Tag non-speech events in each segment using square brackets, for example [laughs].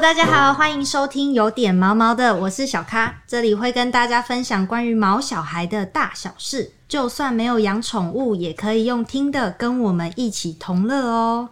大家好，欢迎收听有点毛毛的，我是小咖，这里会跟大家分享关于毛小孩的大小事，就算没有养宠物，也可以用听的跟我们一起同乐哦。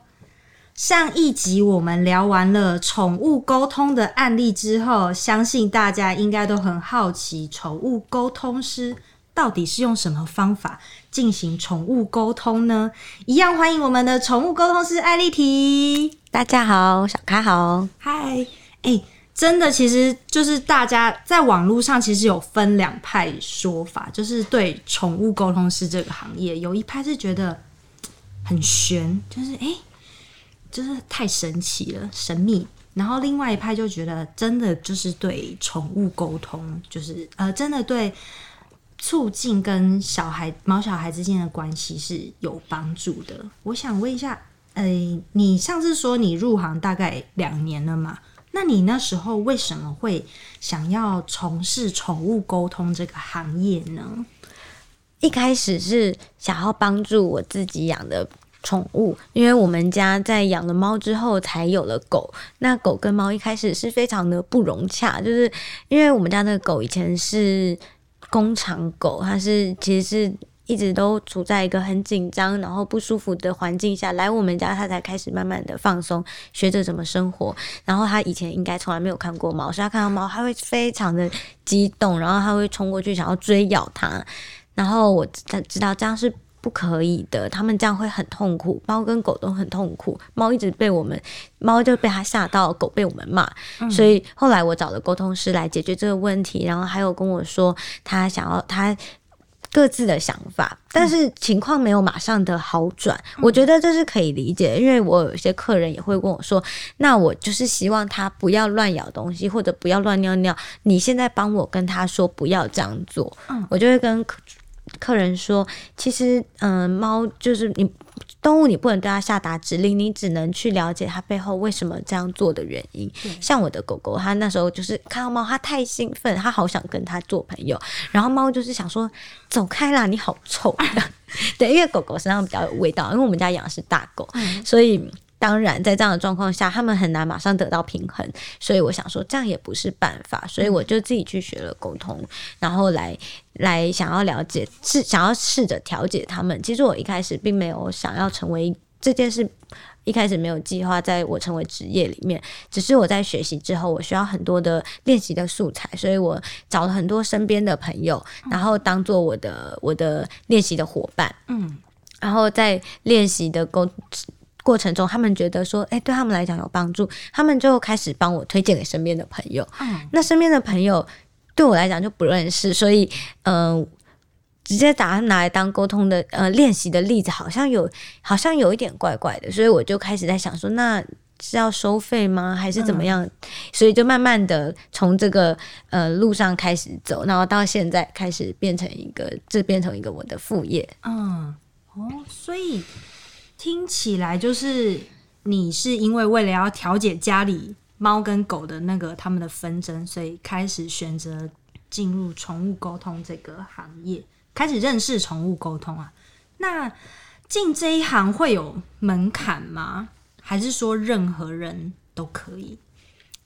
上一集我们聊完了宠物沟通的案例之后，相信大家应该都很好奇，宠物沟通师到底是用什么方法进行宠物沟通呢？一样欢迎我们的宠物沟通师艾丽缇。大家好，小咖好，嗨，哎，真的，其实就是大家在网络上其实有分两派说法，就是对宠物沟通师这个行业，有一派是觉得很玄，就是哎。就是太神奇了，神秘。然后另外一派就觉得，真的就是对宠物沟通，就是呃，真的对促进跟小孩、毛小孩之间的关系是有帮助的。我想问一下，呃，你上次说你入行大概两年了嘛？那你那时候为什么会想要从事宠物沟通这个行业呢？一开始是想要帮助我自己养的。宠物，因为我们家在养了猫之后才有了狗。那狗跟猫一开始是非常的不融洽，就是因为我们家那个狗以前是工厂狗，它是其实是一直都处在一个很紧张然后不舒服的环境下来我们家，他才开始慢慢的放松，学着怎么生活。然后他以前应该从来没有看过猫，所以它看到猫他会非常的激动，然后他会冲过去想要追咬它。然后我才知道这样是。不可以的，他们这样会很痛苦。猫跟狗都很痛苦，猫一直被我们，猫就被它吓到，狗被我们骂。所以后来我找了沟通师来解决这个问题，然后还有跟我说他想要他各自的想法，但是情况没有马上的好转。我觉得这是可以理解，因为我有些客人也会跟我说，那我就是希望他不要乱咬东西，或者不要乱尿尿。你现在帮我跟他说不要这样做，我就会跟。客人说：“其实，嗯，猫就是你动物，你不能对它下达指令，你只能去了解它背后为什么这样做的原因。像我的狗狗，它那时候就是看到猫，它太兴奋，它好想跟它做朋友。然后猫就是想说：走开啦，你好臭。[laughs] 对，因为狗狗身上比较有味道，因为我们家养的是大狗，所以。”当然，在这样的状况下，他们很难马上得到平衡，所以我想说，这样也不是办法，所以我就自己去学了沟通，然后来来想要了解，是想要试着调解他们。其实我一开始并没有想要成为这件事，一开始没有计划在我成为职业里面，只是我在学习之后，我需要很多的练习的素材，所以我找了很多身边的朋友，然后当做我的我的练习的伙伴，嗯，然后在练习的沟。过程中，他们觉得说，哎，对他们来讲有帮助，他们就开始帮我推荐给身边的朋友。嗯，那身边的朋友对我来讲就不认识，所以，嗯，直接把它拿来当沟通的呃练习的例子，好像有，好像有一点怪怪的，所以我就开始在想说，那是要收费吗，还是怎么样？所以就慢慢的从这个呃路上开始走，然后到现在开始变成一个，这变成一个我的副业。嗯，哦，所以。听起来就是你是因为为了要调解家里猫跟狗的那个他们的纷争，所以开始选择进入宠物沟通这个行业，开始认识宠物沟通啊。那进这一行会有门槛吗？还是说任何人都可以？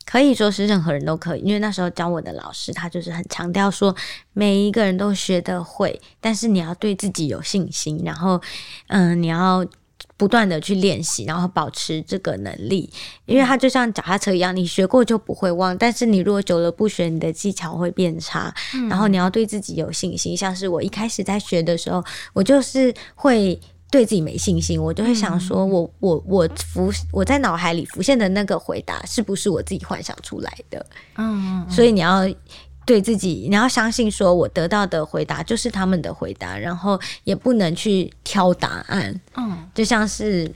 可以说是任何人都可以，因为那时候教我的老师他就是很强调说，每一个人都学得会，但是你要对自己有信心，然后嗯，你要。不断的去练习，然后保持这个能力，因为它就像脚踏车一样，你学过就不会忘。但是你如果久了不学，你的技巧会变差。然后你要对自己有信心。像是我一开始在学的时候，我就是会对自己没信心，我就会想说，我我我浮我在脑海里浮现的那个回答是不是我自己幻想出来的？嗯，所以你要。对自己，你要相信，说我得到的回答就是他们的回答，然后也不能去挑答案。嗯，就像是，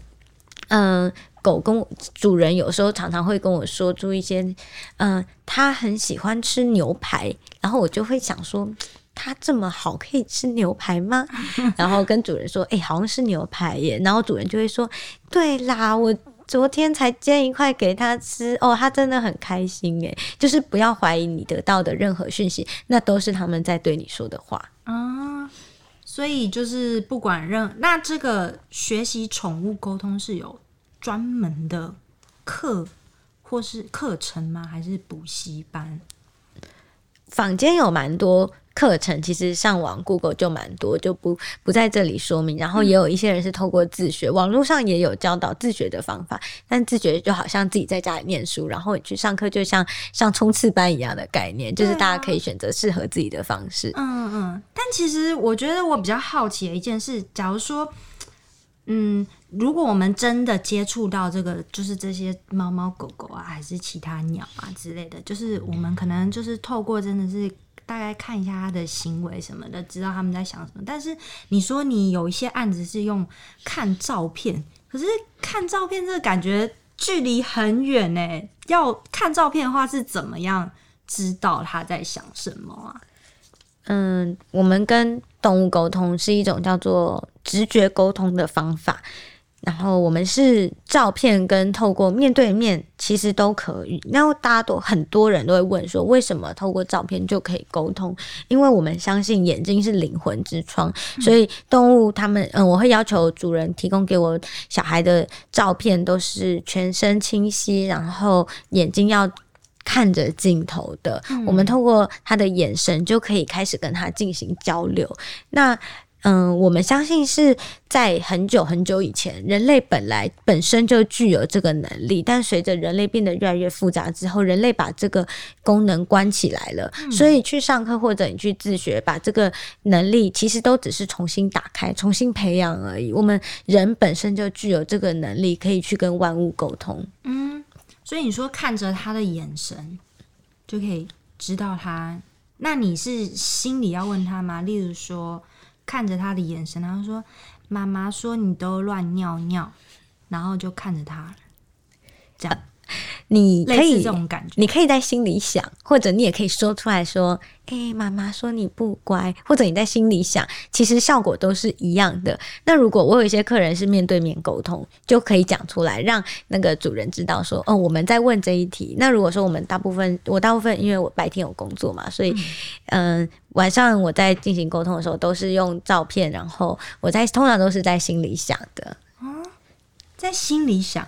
嗯，狗跟主人有时候常常会跟我说出一些，嗯，他很喜欢吃牛排，然后我就会想说，它这么好可以吃牛排吗？[laughs] 然后跟主人说，哎，好像是牛排耶，然后主人就会说，对啦，我。昨天才煎一块给他吃哦，他真的很开心诶。就是不要怀疑你得到的任何讯息，那都是他们在对你说的话啊。所以就是不管任那这个学习宠物沟通是有专门的课或是课程吗？还是补习班？坊间有蛮多课程，其实上网 Google 就蛮多，就不不在这里说明。然后也有一些人是透过自学，网络上也有教导自学的方法。但自学就好像自己在家里念书，然后你去上课，就像像冲刺班一样的概念，就是大家可以选择适合自己的方式。嗯嗯。但其实我觉得我比较好奇的一件事，假如说，嗯。如果我们真的接触到这个，就是这些猫猫狗狗啊，还是其他鸟啊之类的，就是我们可能就是透过真的是大概看一下他的行为什么的，知道他们在想什么。但是你说你有一些案子是用看照片，可是看照片这个感觉距离很远呢。要看照片的话，是怎么样知道他在想什么啊？嗯，我们跟动物沟通是一种叫做直觉沟通的方法。然后我们是照片跟透过面对面，其实都可以。然后大家都很多人都会问说，为什么透过照片就可以沟通？因为我们相信眼睛是灵魂之窗，所以动物他们，嗯，我会要求主人提供给我小孩的照片都是全身清晰，然后眼睛要看着镜头的。我们透过他的眼神就可以开始跟他进行交流。那嗯，我们相信是在很久很久以前，人类本来本身就具有这个能力，但随着人类变得越来越复杂之后，人类把这个功能关起来了。所以去上课或者你去自学，把这个能力其实都只是重新打开、重新培养而已。我们人本身就具有这个能力，可以去跟万物沟通。嗯，所以你说看着他的眼神就可以知道他，那你是心里要问他吗？例如说。看着他的眼神，然后说：“妈妈说你都乱尿尿。”然后就看着他，这样。你可以这种感觉，你可以在心里想，或者你也可以说出来说：“哎，妈妈说你不乖。”或者你在心里想，其实效果都是一样的。那如果我有一些客人是面对面沟通，就可以讲出来，让那个主人知道说：“哦，我们在问这一题。”那如果说我们大部分，我大部分因为我白天有工作嘛，所以嗯，晚上我在进行沟通的时候都是用照片，然后我在通常都是在心里想的。哦，在心里想，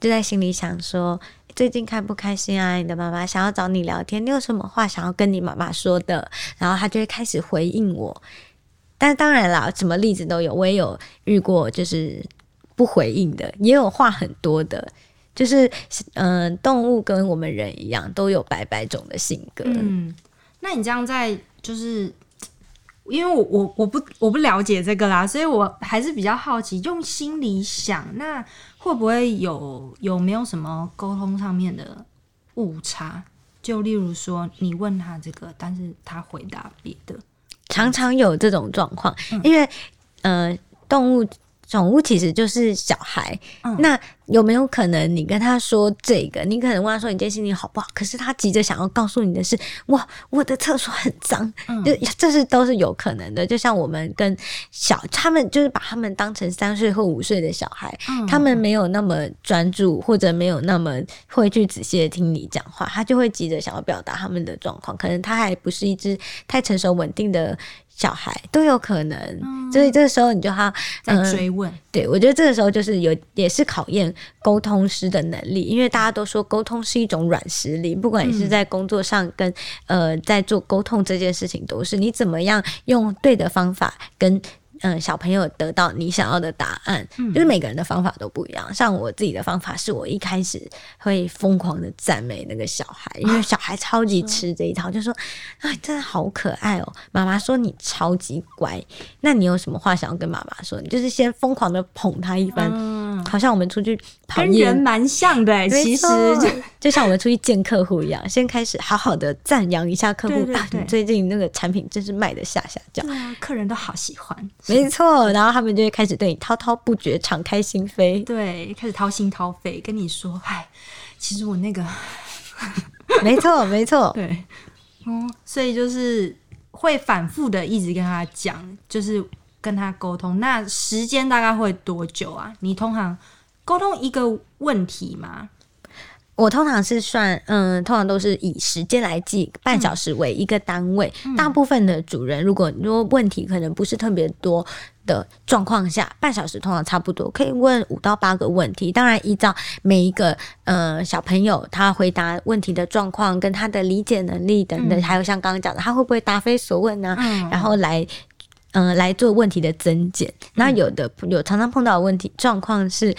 就在心里想说。最近开不开心啊？你的妈妈想要找你聊天，你有什么话想要跟你妈妈说的？然后他就会开始回应我。但当然啦，什么例子都有，我也有遇过，就是不回应的，也有话很多的。就是嗯，动物跟我们人一样，都有百百种的性格。嗯，那你这样在就是，因为我我我不我不了解这个啦，所以我还是比较好奇，用心里想那。会不会有有没有什么沟通上面的误差？就例如说，你问他这个，但是他回答别的，常常有这种状况，因为呃，动物。宠物其实就是小孩，那有没有可能你跟他说这个？你可能问他说你今天心情好不好？可是他急着想要告诉你的是，哇，我的厕所很脏，就这是都是有可能的。就像我们跟小他们，就是把他们当成三岁或五岁的小孩，他们没有那么专注，或者没有那么会去仔细的听你讲话，他就会急着想要表达他们的状况。可能他还不是一只太成熟稳定的。小孩都有可能，所以这个时候你就要在追问。对我觉得这个时候就是有也是考验沟通师的能力，因为大家都说沟通是一种软实力，不管你是在工作上跟呃在做沟通这件事情，都是你怎么样用对的方法跟。嗯，小朋友得到你想要的答案，就是每个人的方法都不一样。像我自己的方法是，我一开始会疯狂的赞美那个小孩，因为小孩超级吃这一套，就说：“啊，真的好可爱哦！”妈妈说你超级乖，那你有什么话想要跟妈妈说？你就是先疯狂的捧他一番，好像我们出去跟人蛮像的，其实。就 [laughs] 就像我们出去见客户一样，先开始好好的赞扬一下客户啊，你最近那个产品真是卖的下下叫，客人都好喜欢。没错，然后他们就会开始对你滔滔不绝、敞开心扉，对，开始掏心掏肺跟你说：“哎，其实我那个 [laughs]…… 没错，没错，[laughs] 对，嗯，所以就是会反复的一直跟他讲，就是跟他沟通。那时间大概会多久啊？你通常沟通一个问题吗？我通常是算，嗯，通常都是以时间来计，半小时为一个单位。大部分的主人，如果如果问题可能不是特别多的状况下，半小时通常差不多可以问五到八个问题。当然，依照每一个呃小朋友他回答问题的状况跟他的理解能力等等，还有像刚刚讲的，他会不会答非所问呢？然后来嗯来做问题的增减。那有的有常常碰到的问题状况是。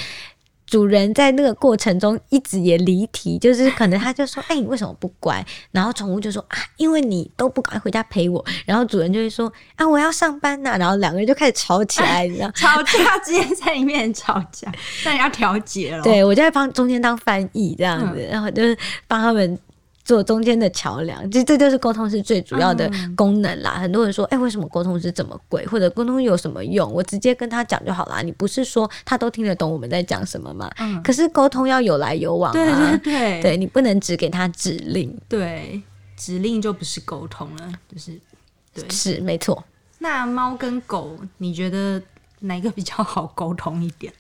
主人在那个过程中一直也离题，就是可能他就说：“哎，你为什么不乖？”然后宠物就说：“啊，因为你都不赶快回家陪我。”然后主人就会说：“啊，我要上班呐。”然后两个人就开始吵起来，你知道？[laughs] 吵架直接在里面吵架，[laughs] 那你要调解了。对我就在帮中间当翻译这样子，然后就是帮他们。做中间的桥梁，这这就是沟通是最主要的功能啦。很多人说，哎，为什么沟通是这么贵？或者沟通有什么用？我直接跟他讲就好啦。你不是说他都听得懂我们在讲什么吗？嗯。可是沟通要有来有往啊。对对对。对你不能只给他指令。对，指令就不是沟通了，就是对，是没错。那猫跟狗，你觉得哪个比较好沟通一点？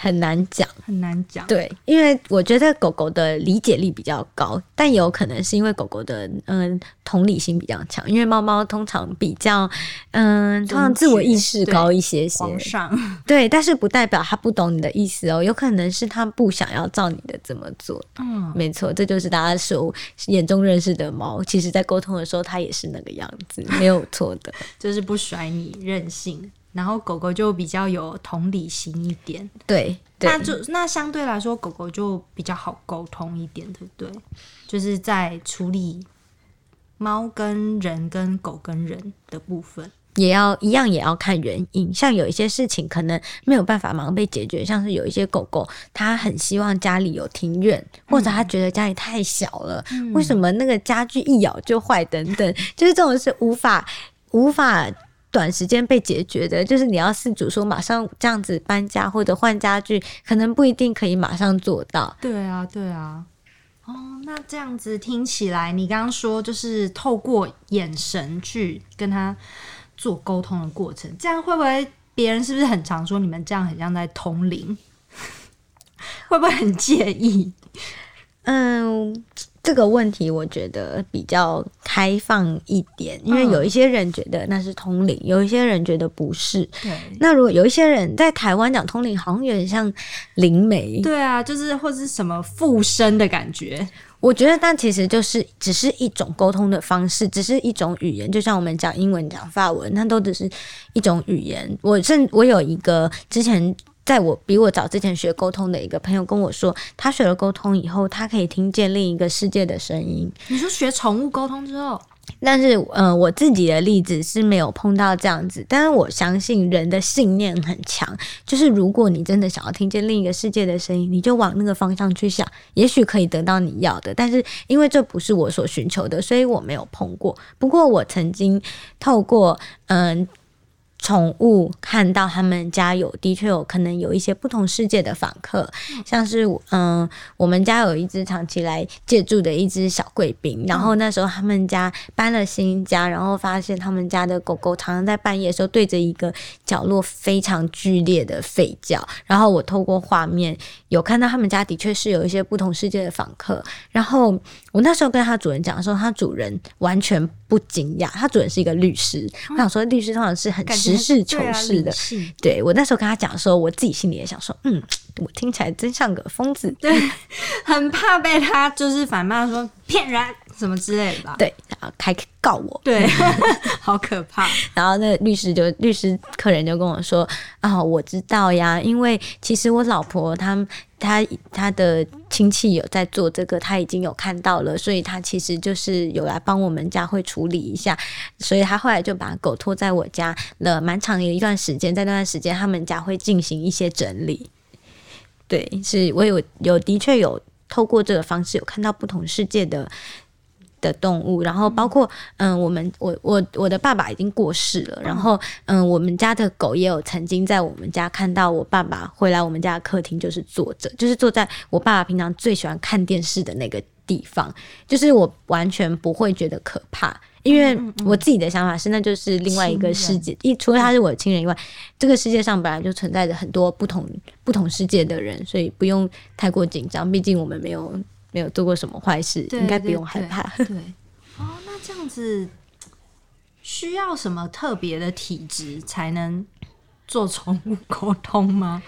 很难讲，很难讲。对，因为我觉得狗狗的理解力比较高，但有可能是因为狗狗的嗯同理心比较强。因为猫猫通常比较嗯，通常自我意识高一些些。上 [laughs] 对，但是不代表它不懂你的意思哦，有可能是它不想要照你的这么做。嗯，没错，这就是大家所眼中认识的猫。其实，在沟通的时候，它也是那个样子，没有错的，[laughs] 就是不甩你，任性。然后狗狗就比较有同理心一点，对，那就那相对来说，狗狗就比较好沟通一点，对不对？就是在处理猫跟人跟狗跟人的部分，也要一样，也要看原因。像有一些事情可能没有办法马上被解决，像是有一些狗狗，它很希望家里有庭院，或者它觉得家里太小了，为什么那个家具一咬就坏等等，就是这种是无法无法。短时间被解决的，就是你要试主说马上这样子搬家或者换家具，可能不一定可以马上做到。对啊，对啊。哦，那这样子听起来，你刚刚说就是透过眼神去跟他做沟通的过程，这样会不会别人是不是很常说你们这样很像在通灵？[laughs] 会不会很介意？嗯。这个问题我觉得比较开放一点，因为有一些人觉得那是通灵，有一些人觉得不是。对，那如果有一些人在台湾讲通灵，好像有点像灵媒。对啊，就是或是什么附身的感觉。我觉得，但其实就是只是一种沟通的方式，只是一种语言，就像我们讲英文、讲法文，那都只是一种语言。我甚我有一个之前。在我比我早之前学沟通的一个朋友跟我说，他学了沟通以后，他可以听见另一个世界的声音。你说学宠物沟通之后，但是呃，我自己的例子是没有碰到这样子，但是我相信人的信念很强，就是如果你真的想要听见另一个世界的声音，你就往那个方向去想，也许可以得到你要的。但是因为这不是我所寻求的，所以我没有碰过。不过我曾经透过嗯。宠物看到他们家有的确有可能有一些不同世界的访客，像是嗯，我们家有一只长期来借住的一只小贵宾，然后那时候他们家搬了新家，然后发现他们家的狗狗常常在半夜的时候对着一个角落非常剧烈的吠叫，然后我透过画面有看到他们家的确是有一些不同世界的访客，然后我那时候跟他主人讲的时候，他主人完全不惊讶，他主人是一个律师，我想说律师通常是很。实事求是的，对我那时候跟他讲的时候，我自己心里也想说，嗯，我听起来真像个疯子，对，很怕被他就是反骂说骗人什么之类的吧，对，然后开告我，对，[laughs] [laughs] 好可怕。然后那律师就律师客人就跟我说啊，我知道呀，因为其实我老婆她他他的亲戚有在做这个，他已经有看到了，所以他其实就是有来帮我们家会处理一下，所以他后来就把狗拖在我家了蛮长的一段时间，在那段时间他们家会进行一些整理。对，是我有有的确有透过这个方式有看到不同世界的。的动物，然后包括嗯，我们我我我的爸爸已经过世了，然后嗯，我们家的狗也有曾经在我们家看到我爸爸回来我们家的客厅，就是坐着，就是坐在我爸爸平常最喜欢看电视的那个地方，就是我完全不会觉得可怕。因为我自己的想法是，那就是另外一个世界。一除了他是我的亲人以外，这个世界上本来就存在着很多不同不同世界的人，所以不用太过紧张。毕竟我们没有没有做过什么坏事，应该不用害怕。对，哦，那这样子需要什么特别的体质才能做宠物沟通吗？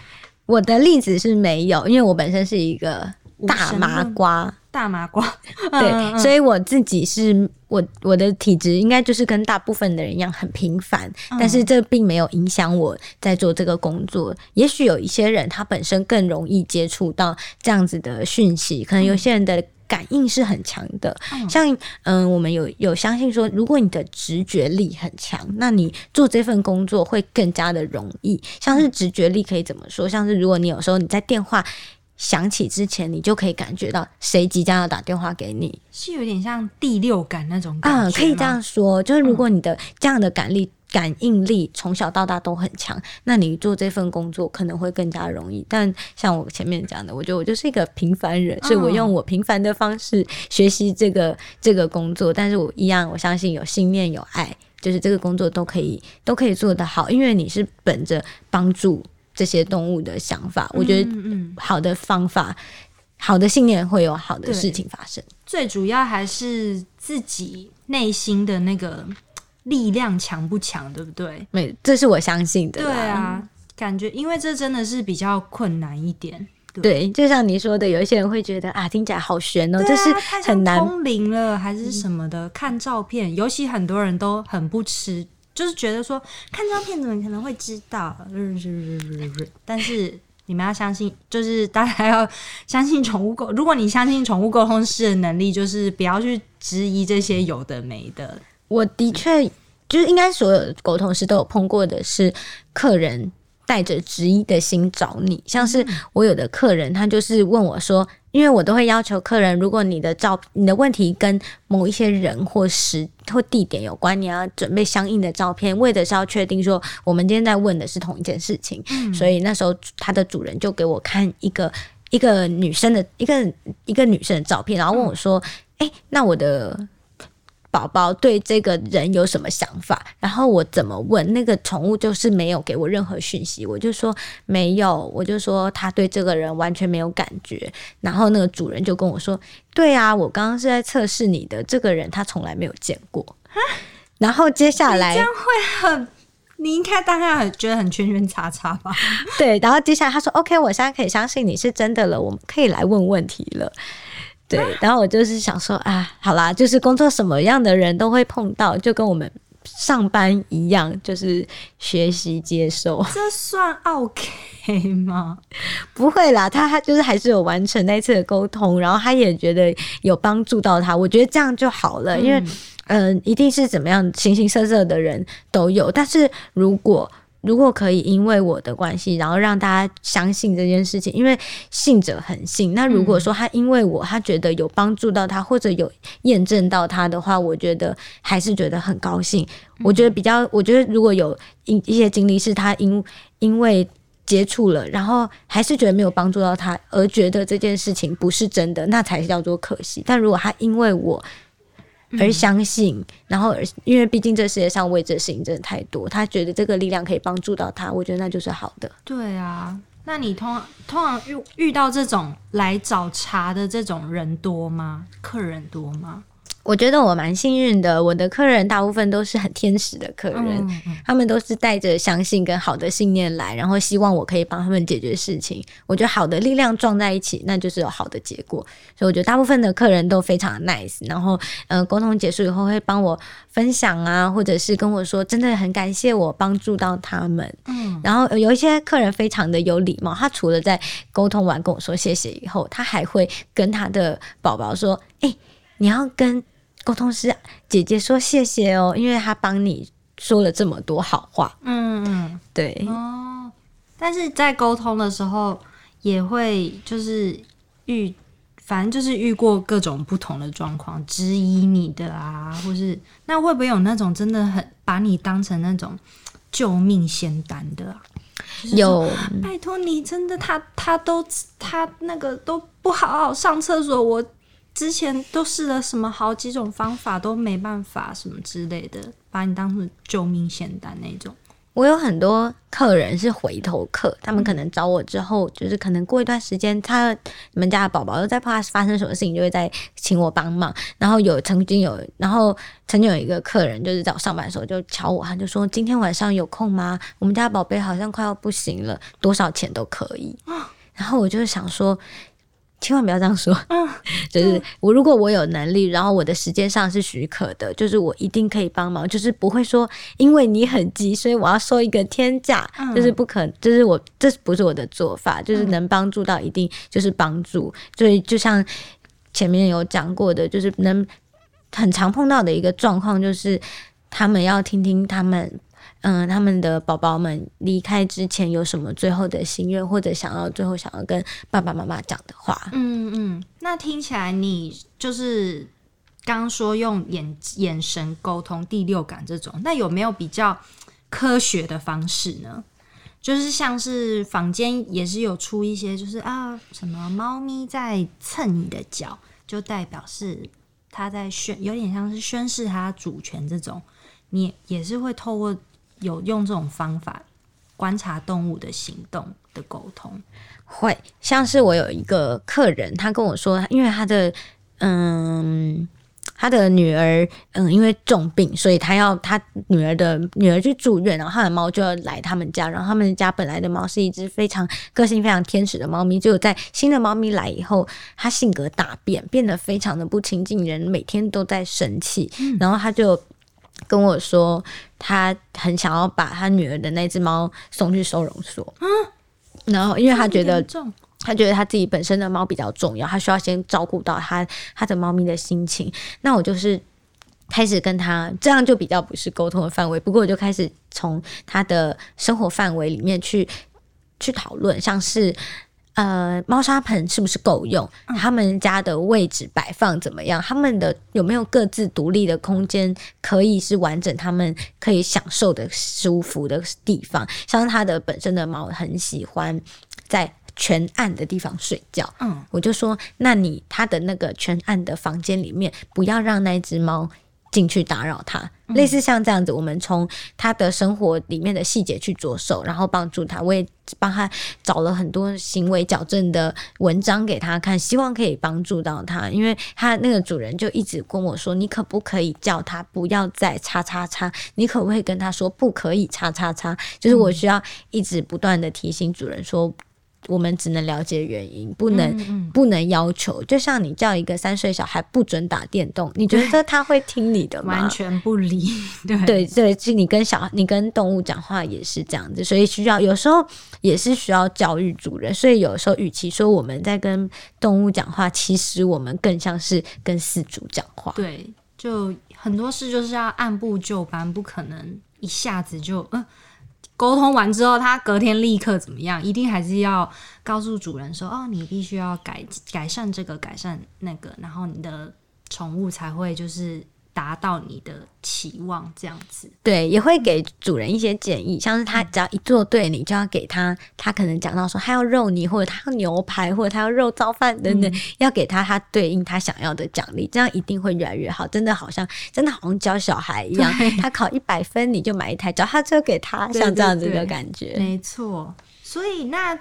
我的例子是没有，因为我本身是一个大麻瓜。大麻瓜，[laughs] 对，所以我自己是我我的体质应该就是跟大部分的人一样很平凡，但是这并没有影响我在做这个工作。也许有一些人他本身更容易接触到这样子的讯息，可能有些人的感应是很强的。像嗯，我们有有相信说，如果你的直觉力很强，那你做这份工作会更加的容易。像是直觉力可以怎么说？像是如果你有时候你在电话。响起之前，你就可以感觉到谁即将要打电话给你，是有点像第六感那种感觉。可以这样说，就是如果你的这样的感力、感应力从小到大都很强，那你做这份工作可能会更加容易。但像我前面讲的，我觉得我就是一个平凡人，所以我用我平凡的方式学习这个这个工作。但是我一样，我相信有信念、有爱，就是这个工作都可以都可以做得好，因为你是本着帮助。这些动物的想法，我觉得好的方法、好的信念会有好的事情发生。最主要还是自己内心的那个力量强不强，对不对？没，这是我相信的。对啊，感觉因为这真的是比较困难一点。对，就像你说的，有一些人会觉得啊，听起来好悬哦，这是很难通灵了还是什么的？看照片，尤其很多人都很不吃。就是觉得说看照片怎么可能会知道？但是你们要相信，就是大家要相信宠物狗。如果你相信宠物沟通师的能力，就是不要去质疑这些有的没的。我的确就是应该所有沟通师都有碰过的是客人。带着质疑的心找你，像是我有的客人，他就是问我说，因为我都会要求客人，如果你的照、你的问题跟某一些人或时或地点有关，你要准备相应的照片，为的是要确定说我们今天在问的是同一件事情。所以那时候他的主人就给我看一个一个女生的一个一个女生的照片，然后问我说：“哎，那我的。”宝宝对这个人有什么想法？然后我怎么问那个宠物，就是没有给我任何讯息。我就说没有，我就说他对这个人完全没有感觉。然后那个主人就跟我说：“对啊，我刚刚是在测试你的这个人，他从来没有见过。”然后接下来这样会很，你应该大概很觉得很圈圈叉叉吧？[laughs] 对。然后接下来他说：“OK，我现在可以相信你是真的了，我们可以来问问题了。”对，[laughs] 然后我就是想说啊，好啦，就是工作什么样的人都会碰到，就跟我们上班一样，就是学习接受。[laughs] 这算 OK 吗？[laughs] 不会啦，他他就是还是有完成那次的沟通，然后他也觉得有帮助到他，我觉得这样就好了。因为嗯，一定是怎么样形形色色的人都有，但是如果。如果可以因为我的关系，然后让大家相信这件事情，因为信者恒信。那如果说他因为我，他觉得有帮助到他，或者有验证到他的话，我觉得还是觉得很高兴。我觉得比较，我觉得如果有一一些经历是他因因为接触了，然后还是觉得没有帮助到他，而觉得这件事情不是真的，那才叫做可惜。但如果他因为我，而相信，然后因为毕竟这世界上未知的事情真的太多，他觉得这个力量可以帮助到他，我觉得那就是好的。对啊，那你通通常遇遇到这种来找茬的这种人多吗？客人多吗？我觉得我蛮幸运的，我的客人大部分都是很天使的客人，他们都是带着相信跟好的信念来，然后希望我可以帮他们解决事情。我觉得好的力量撞在一起，那就是有好的结果。所以我觉得大部分的客人都非常 nice，然后呃沟通结束以后会帮我分享啊，或者是跟我说真的很感谢我帮助到他们。嗯，然后有一些客人非常的有礼貌，他除了在沟通完跟我说谢谢以后，他还会跟他的宝宝说：“哎，你要跟。”沟通师姐姐说谢谢哦，因为她帮你说了这么多好话。嗯嗯，对哦。但是在沟通的时候，也会就是遇，反正就是遇过各种不同的状况，质疑你的啊，或是那会不会有那种真的很把你当成那种救命仙丹的？有，拜托你，真的他他都他那个都不好好上厕所，我。之前都试了什么好几种方法都没办法，什么之类的，把你当成救命仙丹那种。我有很多客人是回头客，他们可能找我之后，就是可能过一段时间，他你们家的宝宝又在怕发生什么事情，就会再请我帮忙。然后有曾经有，然后曾经有一个客人，就是在我上班的时候就敲我，他就说今天晚上有空吗？我们家宝贝好像快要不行了，多少钱都可以。然后我就想说。千万不要这样说，[laughs] 就是我如果我有能力，然后我的时间上是许可的，就是我一定可以帮忙，就是不会说因为你很急，所以我要收一个天价，就是不可，就是我这不是我的做法，就是能帮助到一定就是帮助，所以就像前面有讲过的，就是能很常碰到的一个状况，就是他们要听听他们。嗯，他们的宝宝们离开之前有什么最后的心愿，或者想要最后想要跟爸爸妈妈讲的话？嗯嗯，那听起来你就是刚说用眼眼神沟通、第六感这种，那有没有比较科学的方式呢？就是像是房间也是有出一些，就是啊，什么猫咪在蹭你的脚，就代表是它在宣，有点像是宣示它主权这种，你也是会透过。有用这种方法观察动物的行动的沟通，会像是我有一个客人，他跟我说，因为他的嗯，他的女儿嗯，因为重病，所以他要他女儿的女儿去住院，然后他的猫就要来他们家，然后他们家本来的猫是一只非常个性非常天使的猫咪，就在新的猫咪来以后，它性格大变，变得非常的不亲近人，每天都在生气，然后他就。跟我说，他很想要把他女儿的那只猫送去收容所。嗯，然后因为他觉得，他觉得他自己本身的猫比较重要，他需要先照顾到他他的猫咪的心情。那我就是开始跟他，这样就比较不是沟通的范围。不过我就开始从他的生活范围里面去去讨论，像是。呃，猫砂盆是不是够用？他们家的位置摆放怎么样？他们的有没有各自独立的空间，可以是完整，他们可以享受的舒服的地方？像他的本身的猫很喜欢在全暗的地方睡觉。嗯，我就说，那你他的那个全暗的房间里面，不要让那只猫。进去打扰他，类似像这样子，我们从他的生活里面的细节去着手，然后帮助他。我也帮他找了很多行为矫正的文章给他看，希望可以帮助到他。因为他那个主人就一直跟我说：“你可不可以叫他不要再叉叉叉？你可不可以跟他说不可以叉叉叉？”就是我需要一直不断的提醒主人说。我们只能了解原因，不能不能要求。就像你叫一个三岁小孩不准打电动，你觉得他会听你的吗？完全不理。对 [laughs] 对对，其实你跟小你跟动物讲话也是这样子，所以需要有时候也是需要教育主人。所以有时候，与其说我们在跟动物讲话，其实我们更像是跟饲主讲话。对，就很多事就是要按部就班，不可能一下子就嗯。沟通完之后，他隔天立刻怎么样？一定还是要告诉主人说：“哦，你必须要改改善这个，改善那个，然后你的宠物才会就是。”达到你的期望，这样子对，也会给主人一些建议，像是他只要一做对，你就要给他，他可能讲到说他要肉泥，或者他要牛排，或者他要肉燥饭等等，要给他他对应他想要的奖励，这样一定会越来越好。真的好像真的好像教小孩一样，他考一百分，你就买一台脚踏车给他，像这样子的感觉。没错，所以那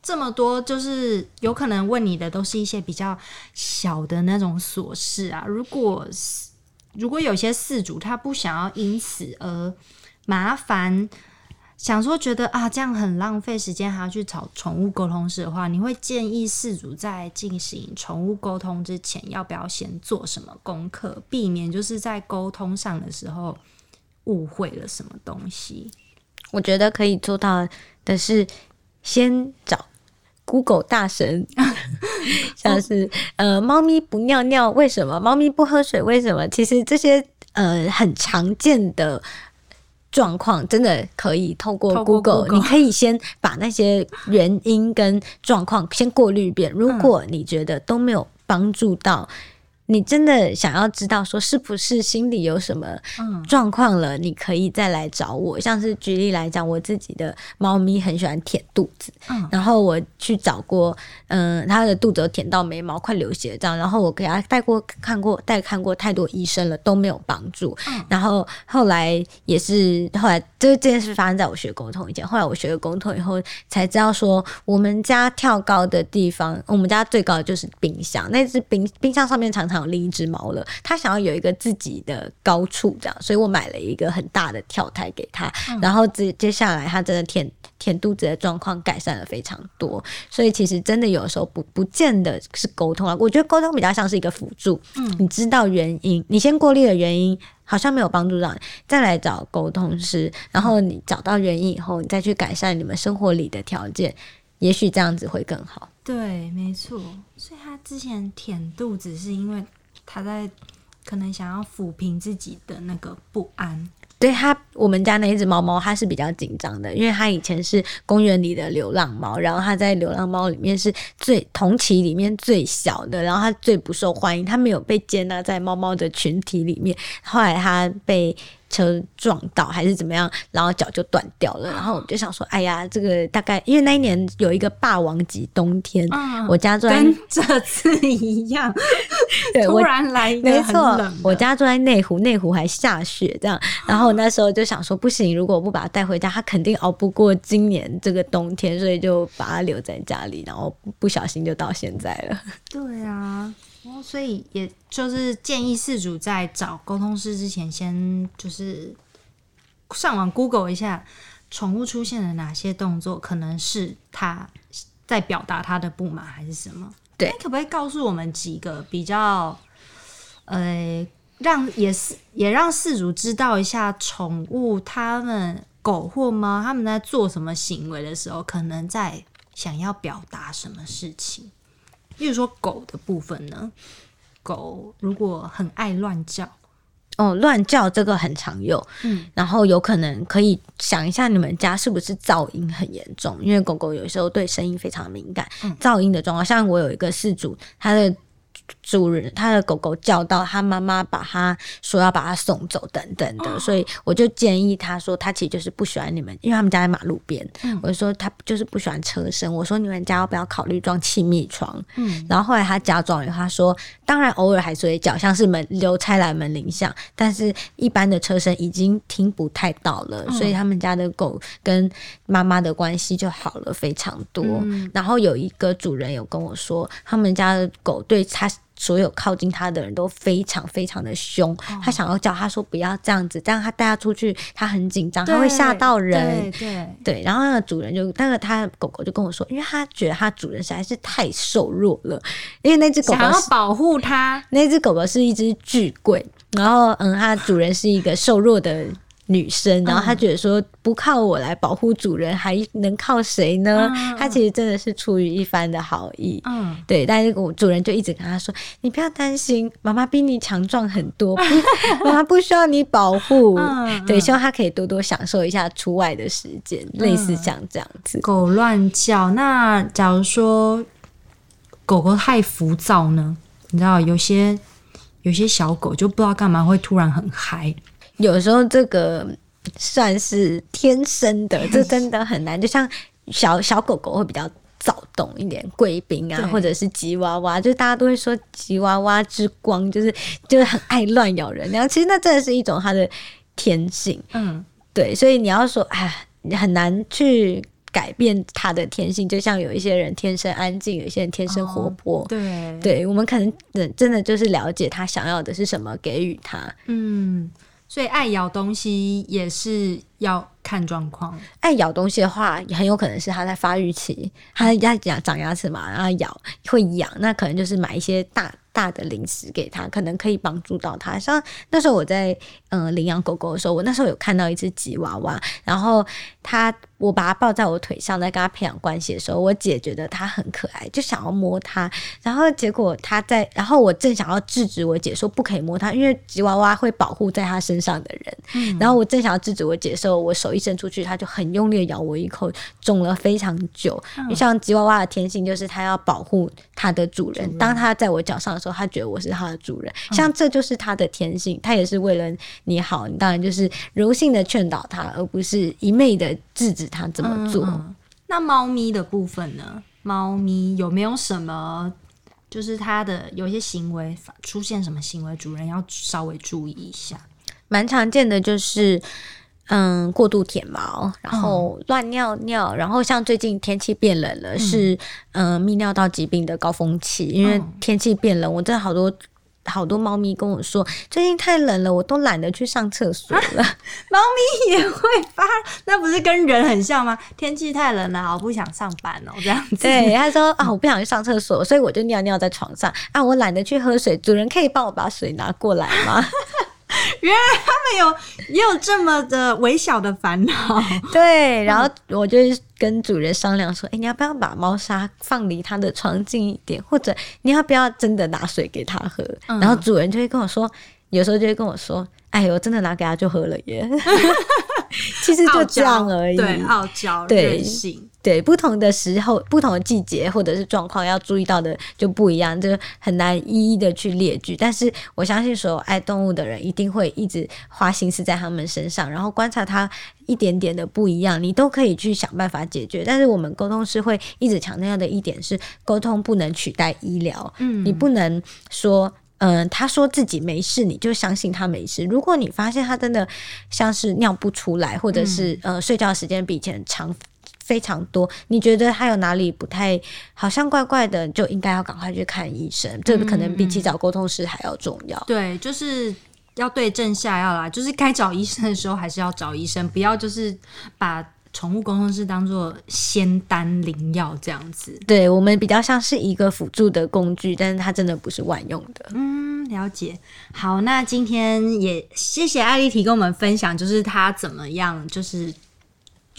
这么多就是有可能问你的都是一些比较小的那种琐事啊，如果。如果有些饲主他不想要因此而麻烦，想说觉得啊这样很浪费时间，还要去找宠物沟通师的话，你会建议饲主在进行宠物沟通之前，要不要先做什么功课，避免就是在沟通上的时候误会了什么东西？我觉得可以做到的是先找。Google 大神，[laughs] 像是呃，猫咪不尿尿为什么？猫咪不喝水为什么？其实这些呃很常见的状况，真的可以透过 Google，你可以先把那些原因跟状况先过滤一遍。如果你觉得都没有帮助到。你真的想要知道说是不是心里有什么状况了，你可以再来找我。像是举例来讲，我自己的猫咪很喜欢舔肚子，然后我去找过，嗯，它的肚子舔到眉毛快流血这样，然后我给它带过看过带看过太多医生了都没有帮助，然后后来也是后来就是这件事发生在我学沟通以前，后来我学了沟通以后才知道说，我们家跳高的地方，我们家最高的就是冰箱，那只冰冰箱上面常常。另一只猫了，他想要有一个自己的高处，这样，所以我买了一个很大的跳台给它。然后接接下来，他真的舔舔肚子的状况改善了非常多。所以其实真的有时候不不见得是沟通啊，我觉得沟通比较像是一个辅助。嗯，你知道原因，你先过滤了原因，好像没有帮助到你，再来找沟通师，然后你找到原因以后，你再去改善你们生活里的条件，也许这样子会更好。对，没错。所以他之前舔肚子是因为他在可能想要抚平自己的那个不安。对他，我们家那一只猫猫，它是比较紧张的，因为它以前是公园里的流浪猫，然后它在流浪猫里面是最同期里面最小的，然后它最不受欢迎，它没有被接纳在猫猫的群体里面。后来它被。车撞到还是怎么样，然后脚就断掉了。然后我就想说，哎呀，这个大概因为那一年有一个霸王级冬天，我家住跟这次一样，[laughs] 对，突然来一个很冷。我家住在内湖，内湖还下雪，这样。然后那时候就想说，不行，如果我不把它带回家，它肯定熬不过今年这个冬天，所以就把它留在家里。然后不小心就到现在了。[laughs] 对啊。哦，所以也就是建议事主在找沟通师之前，先就是上网 Google 一下宠物出现了哪些动作，可能是他在表达他的不满还是什么？对，可不可以告诉我们几个比较呃，让也是也让事主知道一下宠物他们狗或猫他们在做什么行为的时候，可能在想要表达什么事情？例如说狗的部分呢，狗如果很爱乱叫，哦，乱叫这个很常用，嗯，然后有可能可以想一下你们家是不是噪音很严重，因为狗狗有时候对声音非常敏感，噪音的状况，像我有一个事主，他的。主人他的狗狗叫到他妈妈，把他说要把他送走等等的，所以我就建议他说，他其实就是不喜欢你们，因为他们家在马路边。我就说他就是不喜欢车声。我说你们家要不要考虑装气密窗？嗯，然后后来他加装了，他说当然偶尔还是会叫，像是门邮差来门铃响，但是一般的车声已经听不太到了，所以他们家的狗跟妈妈的关系就好了非常多。然后有一个主人有跟我说，他们家的狗对他。所有靠近他的人都非常非常的凶，他想要叫他说不要这样子，这样他带他出去，他很紧张，他会吓到人。对对，然后那个主人就，那个他狗狗就跟我说，因为他觉得他主人实在是太瘦弱了，因为那只狗狗想要保护他，那只狗狗是一只巨贵，然后嗯，它主人是一个瘦弱的。女生，然后她觉得说不靠我来保护主人，还能靠谁呢？她其实真的是出于一番的好意，嗯，对。但是我主人就一直跟她说：“你不要担心，妈妈比你强壮很多，[laughs] 妈妈不需要你保护。”对，希望她可以多多享受一下出外的时间，类似像这样子。狗乱叫，那假如说狗狗太浮躁呢？你知道有些有些小狗就不知道干嘛会突然很嗨。有时候这个算是天生的，这真的很难。就像小小狗狗会比较躁动一点，贵宾啊，或者是吉娃娃，就大家都会说吉娃娃之光，就是就是很爱乱咬人。然后其实那真的是一种它的天性，嗯，对。所以你要说，哎，很难去改变它的天性。就像有一些人天生安静，有一些人天生活泼，对，对我们可能真的就是了解他想要的是什么，给予他，嗯。所以爱咬东西也是要看状况。爱咬东西的话，很有可能是它在发育期，它在长长牙齿嘛，然后咬会痒，那可能就是买一些大。大的零食给他，可能可以帮助到他。像那时候我在嗯领养狗狗的时候，我那时候有看到一只吉娃娃，然后他我把它抱在我腿上，在跟他培养关系的时候，我姐觉得它很可爱，就想要摸它。然后结果他在，然后我正想要制止我姐说不可以摸它，因为吉娃娃会保护在它身上的人。然后我正想要制止我姐的时候，我手一伸出去，它就很用力的咬我一口，肿了非常久。嗯像吉娃娃的天性就是它要保护它的主人，当它在我脚上的时候，它觉得我是它的主人，嗯像这就是它的天性，它也是为了你好，你当然就是柔性的劝导它，而不是一昧的制止它怎么做。那猫咪的部分呢？猫咪有没有什么，就是它的有些行为出现什么行为，主人要稍微注意一下？蛮常见的就是。嗯，过度舔毛，然后乱尿尿，然后像最近天气变冷了，是嗯泌尿道疾病的高峰期，因为嗯天气变冷，我真的好多好多猫咪跟我说，最近太冷了，我都懒得去上厕所了。[laughs] 猫咪也会发，那不是跟人很像吗？天气太冷了，我不想上班哦，这样子。对，他说 [laughs] 啊，我不想去上厕所，所以我就尿尿在床上啊，我懒得去喝水，主人可以帮我把水拿过来吗？[laughs] 原来他们有也有这么的微小的烦恼。[laughs] 对，然后我就跟主人商量说，哎、你要不要把猫砂放离它的床近一点，或者你要不要真的拿水给它喝？然后主人就会跟我说，有时候就会跟我说，哎，我真的拿给它就喝了耶。[laughs] 其实就这样而已。对，傲娇、对任性。对，不同的时候、不同的季节或者是状况，要注意到的就不一样，就很难一一的去列举。但是我相信，所有爱动物的人一定会一直花心思在他们身上，然后观察它一点点的不一样，你都可以去想办法解决。但是我们沟通师会一直强调的一点是，沟通不能取代医疗，嗯你不能说。嗯，他说自己没事，你就相信他没事。如果你发现他真的像是尿不出来，或者是、呃睡觉时间比以前长非常多，你觉得他有哪里不太好像怪怪的，就应该要赶快去看医生。这个可能比起找沟通师还要重要。对，就是要对症下药啦，就是该找医生的时候还是要找医生，不要就是把宠物沟通师当做仙丹灵药这样子。对我们比较像是一个辅助的工具，但是它真的不是万用的。嗯，了解。好，那今天也谢谢艾丽提跟我们分享，就是她怎么样，就是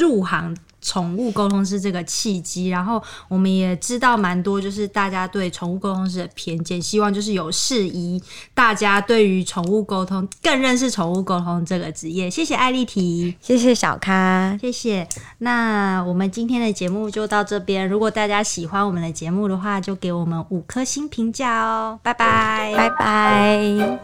入行宠物沟通师这个契机，然后我们也知道蛮多，就是大家对宠物沟通师的偏见，希望就是有适宜大家对于宠物沟通更认识宠物沟通这个职业。谢谢艾丽提。谢谢小咖，谢谢。那我们今天的节目就到这边。如果大家喜欢我们的节目的话，就给我们五颗星评价哦。拜拜，拜拜。